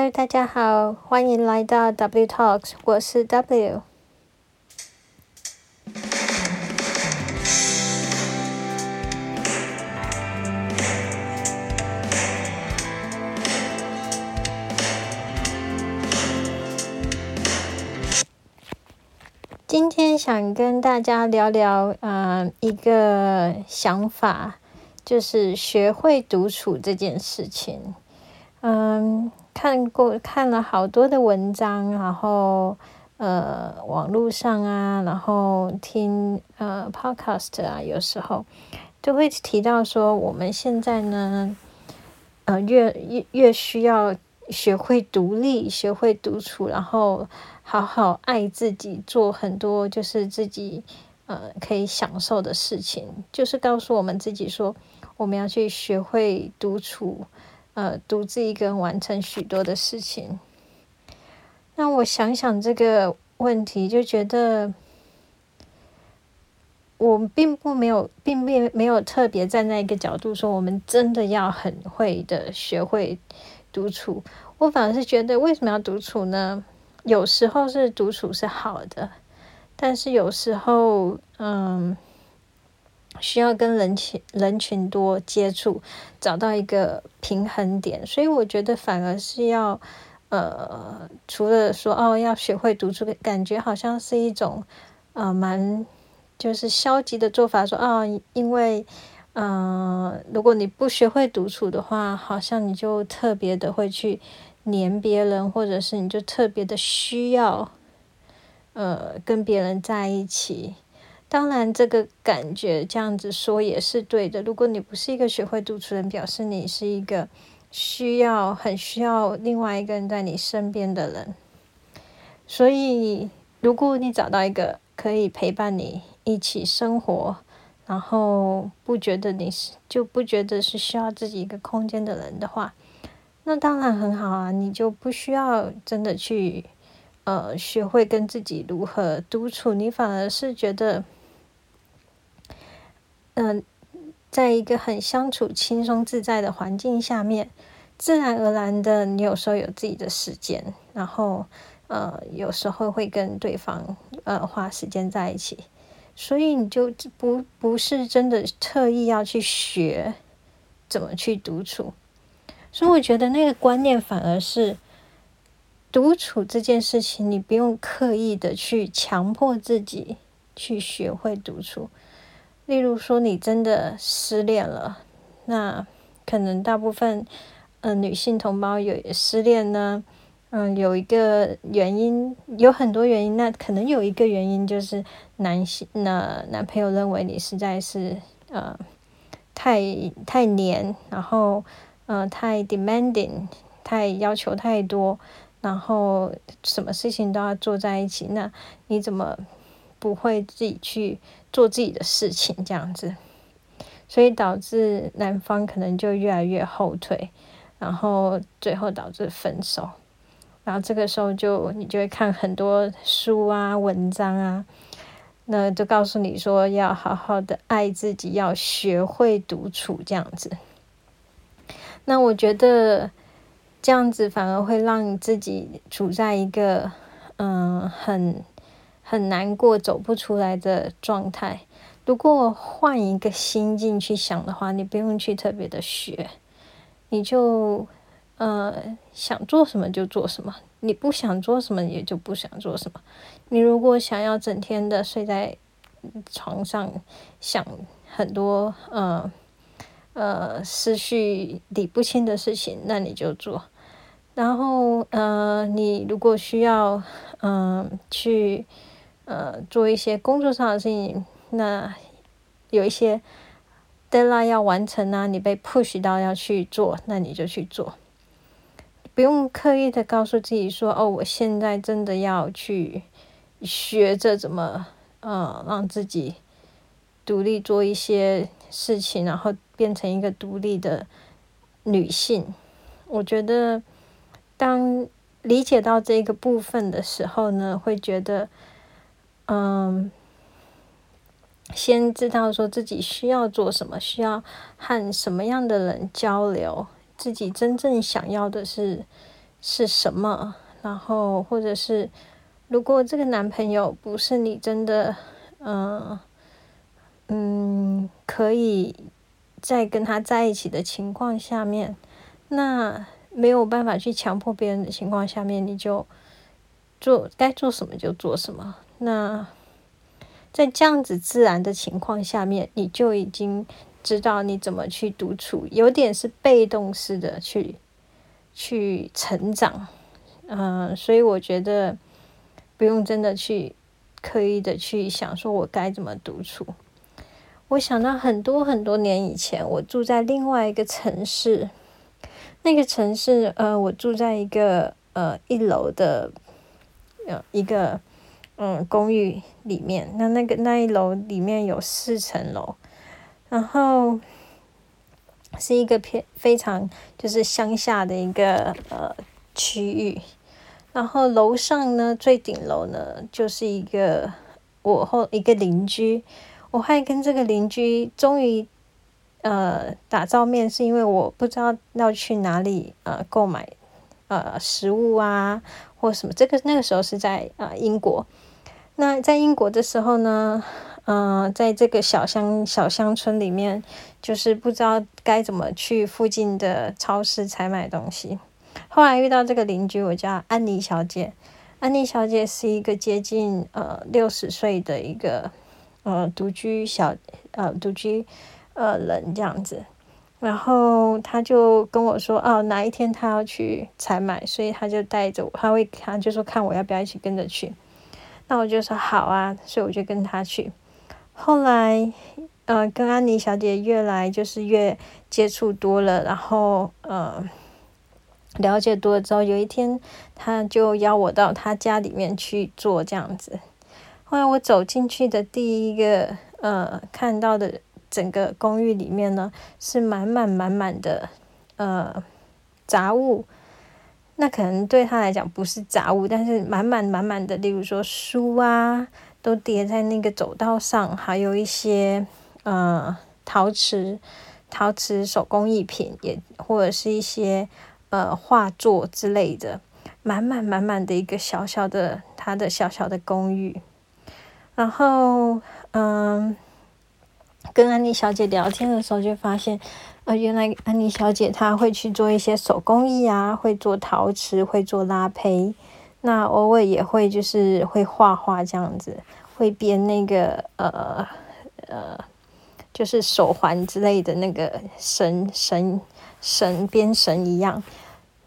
Hello，大家好，欢迎来到 W Talks，我是 W。今天想跟大家聊聊，呃，一个想法，就是学会独处这件事情。嗯，看过看了好多的文章，然后呃，网络上啊，然后听呃 podcast 啊，有时候就会提到说，我们现在呢，呃，越越越需要学会独立，学会独处，然后。好好爱自己，做很多就是自己呃可以享受的事情，就是告诉我们自己说，我们要去学会独处，呃，独自一个人完成许多的事情。那我想想这个问题，就觉得我并不没有，并没没有特别站在一个角度说，我们真的要很会的学会独处。我反而是觉得，为什么要独处呢？有时候是独处是好的，但是有时候，嗯，需要跟人群人群多接触，找到一个平衡点。所以我觉得反而是要，呃，除了说哦要学会独处，感觉好像是一种，呃，蛮就是消极的做法。说啊，哦，因为，呃，如果你不学会独处的话，好像你就特别的会去。黏别人，或者是你就特别的需要，呃，跟别人在一起。当然，这个感觉这样子说也是对的。如果你不是一个学会独处人，表示你是一个需要、很需要另外一个人在你身边的人。所以，如果你找到一个可以陪伴你一起生活，然后不觉得你是就不觉得是需要自己一个空间的人的话。那当然很好啊，你就不需要真的去，呃，学会跟自己如何独处，你反而是觉得，嗯、在一个很相处轻松自在的环境下面，自然而然的，你有时候有自己的时间，然后，呃，有时候会跟对方，呃，花时间在一起，所以你就不不是真的特意要去学怎么去独处。所以我觉得那个观念反而是独处这件事情，你不用刻意的去强迫自己去学会独处。例如说，你真的失恋了，那可能大部分嗯、呃、女性同胞有失恋呢，嗯，有一个原因，有很多原因，那可能有一个原因就是男性那男朋友认为你实在是呃太太黏，然后。呃，太 demanding，太要求太多，然后什么事情都要做在一起，那你怎么不会自己去做自己的事情这样子？所以导致男方可能就越来越后退，然后最后导致分手。然后这个时候就你就会看很多书啊、文章啊，那就告诉你说要好好的爱自己，要学会独处这样子。那我觉得这样子反而会让你自己处在一个嗯很很难过、走不出来的状态。如果换一个心境去想的话，你不用去特别的学，你就呃想做什么就做什么，你不想做什么也就不想做什么。你如果想要整天的睡在床上想很多呃。呃，思绪理不清的事情，那你就做。然后，呃，你如果需要，嗯、去，呃，做一些工作上的事情，那有一些 de la 要完成啊，你被 push 到要去做，那你就去做。不用刻意的告诉自己说，哦，我现在真的要去学着怎么，呃，让自己独立做一些事情，然后。变成一个独立的女性，我觉得当理解到这个部分的时候呢，会觉得，嗯，先知道说自己需要做什么，需要和什么样的人交流，自己真正想要的是是什么，然后或者是如果这个男朋友不是你真的，嗯嗯，可以在跟他在一起的情况下面，那没有办法去强迫别人的情况下面，你就做该做什么就做什么。那在这样子自然的情况下面，你就已经知道你怎么去独处，有点是被动式的去去成长，嗯、呃，所以我觉得不用真的去刻意的去想说我该怎么独处。我想到很多很多年以前，我住在另外一个城市，那个城市，呃，我住在一个呃一楼的呃一个。嗯，公寓里面，那那个那一楼里面有四层楼，然后是一个偏非常就是乡下的一个呃区域，然后楼上呢，最顶楼呢就是一个我后一个邻居，我还跟这个邻居终于呃打照面，是因为我不知道要去哪里呃购买呃食物啊或什么，这个那个时候是在呃英国。那在英国的时候呢，嗯、呃，在这个小乡小乡村里面，就是不知道该怎么去附近的超市采买东西。后来遇到这个邻居，我叫安妮小姐。安妮小姐是一个接近呃六十岁的一个呃独居小呃独居呃人这样子。然后她就跟我说，哦，哪一天她要去采买，所以她就带着我，她会她就说看我要不要一起跟着去。那我就说好啊，所以我就跟他去。后来，呃，跟安妮小姐越来就是越接触多了，然后呃，了解多了之后，有一天他就邀我到他家里面去做这样子。后来我走进去的第一个呃看到的整个公寓里面呢，是满满满满的呃杂物。那可能对他来讲不是杂物，但是满满满满的，例如说书啊，都叠在那个走道上，还有一些呃陶瓷、陶瓷手工艺品，也或者是一些呃画作之类的，满满满满的一个小小的他的小小的公寓。然后嗯、跟安妮小姐聊天的时候就发现。呃，原来安妮小姐她会去做一些手工艺啊，会做陶瓷，会做拉坯，那偶尔也会就是会画画这样子，会编那个呃呃，就是手环之类的那个绳绳绳编绳一样。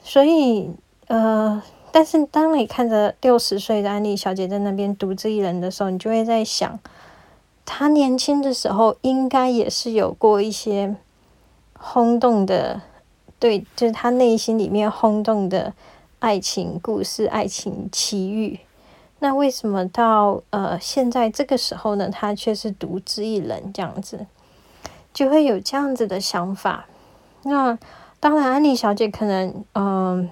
所以呃，但是当你看着六十岁的安妮小姐在那边独自一人的时候，你就会在想，他年轻的时候应该也是有过一些。轰动的，对，就是他内心里面轰动的爱情故事、爱情奇遇。那为什么到呃现在这个时候呢？他却是独自一人这样子，就会有这样子的想法。那当然，安妮小姐可能嗯、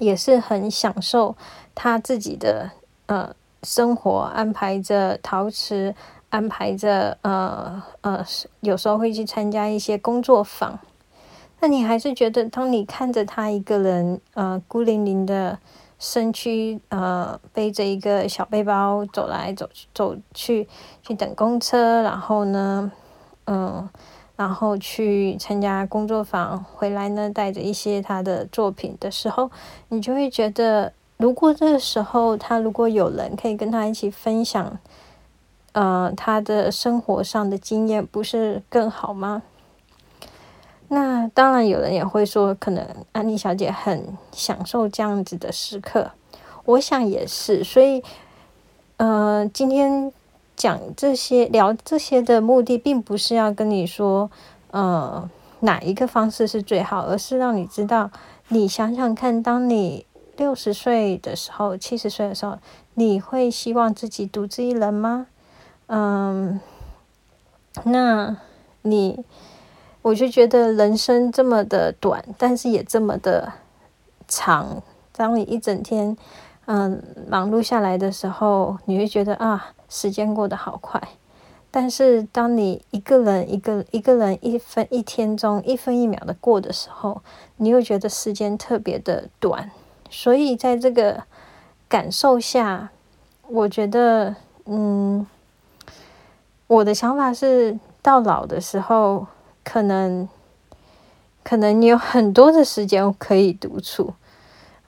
也是很享受她自己的呃生活，安排着陶瓷。安排着，呃呃，有时候会去参加一些工作坊。那你还是觉得，当你看着他一个人，呃，孤零零的身躯，呃，背着一个小背包走来走去，走去去等公车，然后呢，嗯、然后去参加工作坊，回来呢，带着一些他的作品的时候，你就会觉得，如果这个时候他如果有人可以跟他一起分享。呃，他的生活上的经验不是更好吗？那当然，有人也会说，可能安妮小姐很享受这样子的时刻。我想也是，所以，呃，今天讲这些、聊这些的目的，并不是要跟你说，呃，哪一个方式是最好，而是让你知道，你想想看，当你六十岁的时候、七十岁的时候，你会希望自己独自一人吗？嗯，那你，我就觉得人生这么的短，但是也这么的长。当你一整天嗯忙碌下来的时候，你会觉得啊，时间过得好快。但是当你一个人一个一个人一分一天中一分一秒的过的时候，你又觉得时间特别的短。所以在这个感受下，我觉得，嗯，我的想法是，到老的时候，可能可能你有很多的时间可以独处，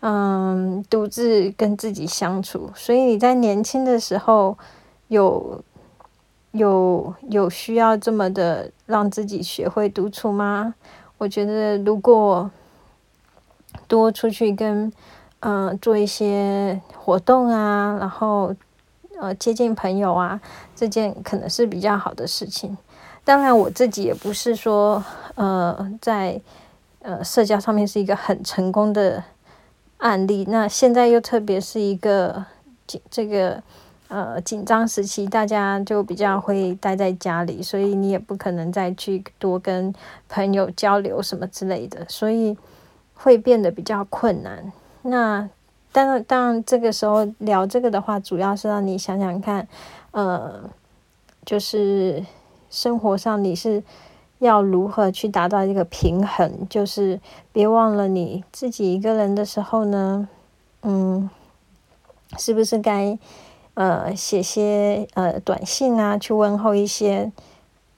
嗯，独自跟自己相处。所以你在年轻的时候有。有有需要这么的让自己学会独处吗？我觉得如果多出去跟呃做一些活动啊，然后呃接近朋友啊，这件可能是比较好的事情。当然，我自己也不是说呃在呃社交上面是一个很成功的案例。那现在又特别是一个紧这个。呃，紧张时期，大家就比较会待在家里，所以你也不可能再去多跟朋友交流什么之类的，所以会变得比较困难。那当然，当然，这个时候聊这个的话，主要是让你想想看，呃，就是生活上你是要如何去达到一个平衡，就是别忘了你自己一个人的时候呢，嗯，是不是该。呃，写些呃短信啊，去问候一些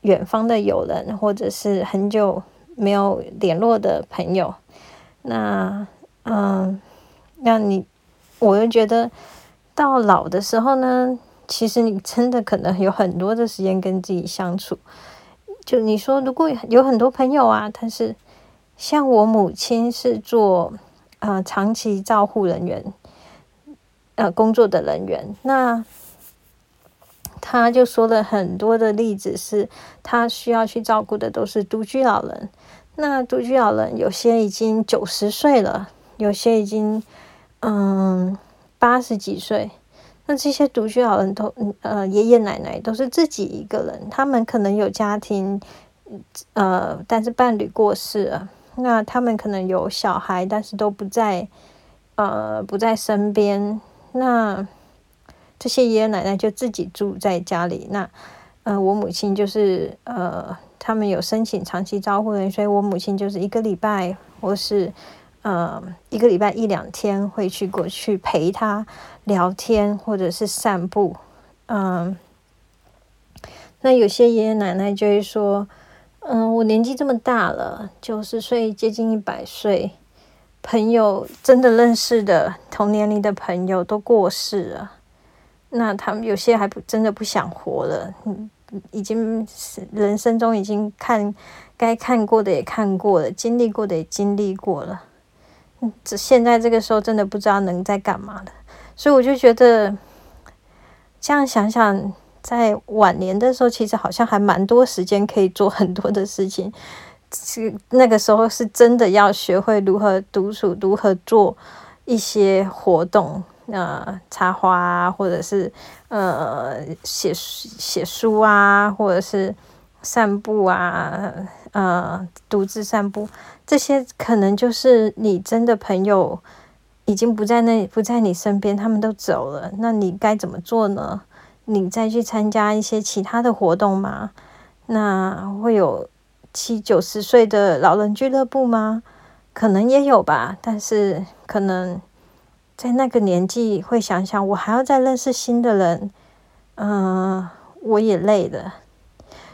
远方的友人，或者是很久没有联络的朋友。那嗯，那你，我又觉得到老的时候呢，其实你真的可能有很多的时间跟自己相处。就你说，如果有很多朋友啊，但是像我母亲是做呃长期照护人员。呃，工作的人员，那他就说了很多的例子，是他需要去照顾的都是独居老人。那独居老人有些已经九十岁了，有些已经嗯八十几岁。那这些独居老人都呃爷爷奶奶都是自己一个人，他们可能有家庭，呃，但是伴侣过世了。那他们可能有小孩，但是都不在呃不在身边。那这些爷爷奶奶就自己住在家里。那呃，我母亲就是呃，他们有申请长期照护人，所以我母亲就是一个礼拜或是呃一个礼拜一两天会去过去陪他聊天或者是散步。嗯、那有些爷爷奶奶就会说，嗯、我年纪这么大了，九十岁接近一百岁。朋友真的认识的同年龄的朋友都过世了，那他们有些还不真的不想活了，已经人生中已经看该看过的也看过了，经历过的也经历过了，嗯，这现在这个时候真的不知道能在干嘛了，所以我就觉得这样想想，在晚年的时候，其实好像还蛮多时间可以做很多的事情。是那个时候是真的要学会如何独处，如何做一些活动，呃，插花啊，或者是呃写写书啊，或者是散步啊，呃，独自散步，这些可能就是你真的朋友已经不在那，不在你身边，他们都走了，那你该怎么做呢？你再去参加一些其他的活动吗？那会有。七九十岁的老人俱乐部吗？可能也有吧，但是可能在那个年纪会想想，我还要再认识新的人，嗯、我也累了。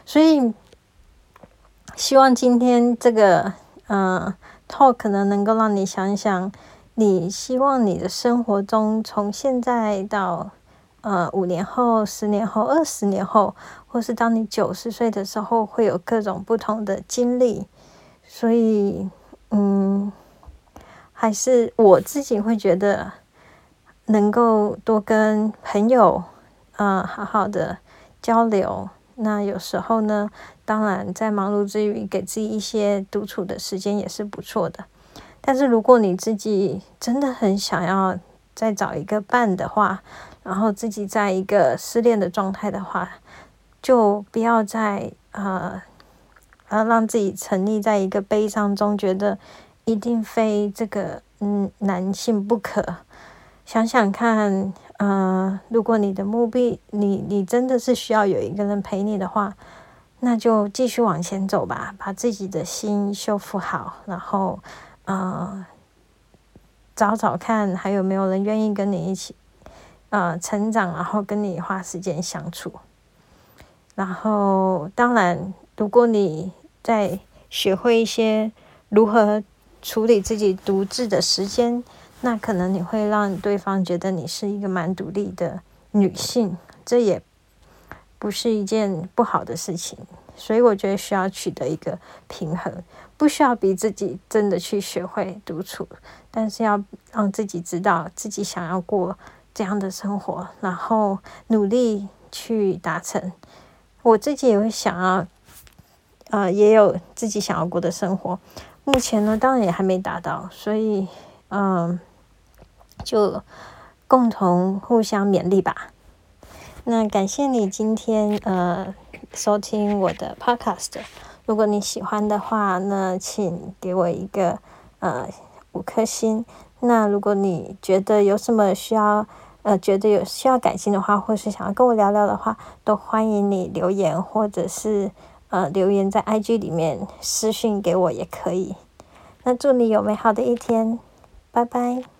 所以希望今天这个嗯、talk 呢能能够让你想想，你希望你的生活中从现在到。呃，五年后、十年后、二十年后，或是当你九十岁的时候，会有各种不同的经历。所以，嗯，还是我自己会觉得，能够多跟朋友，啊、好好的交流。那有时候呢，当然在忙碌之余，给自己一些独处的时间也是不错的。但是，如果你自己真的很想要再找一个伴的话，然后自己在一个失恋的状态的话，就不要再呃，呃让自己沉溺在一个悲伤中，觉得一定非这个嗯男性不可。想想看，呃，如果你的目的，你你真的是需要有一个人陪你的话，那就继续往前走吧，把自己的心修复好，然后，呃，找找看还有没有人愿意跟你一起，呃，成长，然后跟你花时间相处。然后，当然，如果你在学会一些如何处理自己独自的时间，那可能你会让对方觉得你是一个蛮独立的女性，这也。不是一件不好的事情，所以我觉得需要取得一个平衡，不需要逼自己真的去学会独处，但是要让自己知道自己想要过这样的生活，然后努力去达成。我自己也会想要，呃，也有自己想要过的生活。目前呢，当然也还没达到，所以，嗯、就共同互相勉励吧。那感谢你今天呃收听我的 podcast。如果你喜欢的话，那请给我一个呃五颗星。那如果你觉得有什么需要呃觉得有需要改进的话，或是想要跟我聊聊的话，都欢迎你留言，或者是呃留言在 IG 里面私信给我也可以。那祝你有美好的一天，拜拜。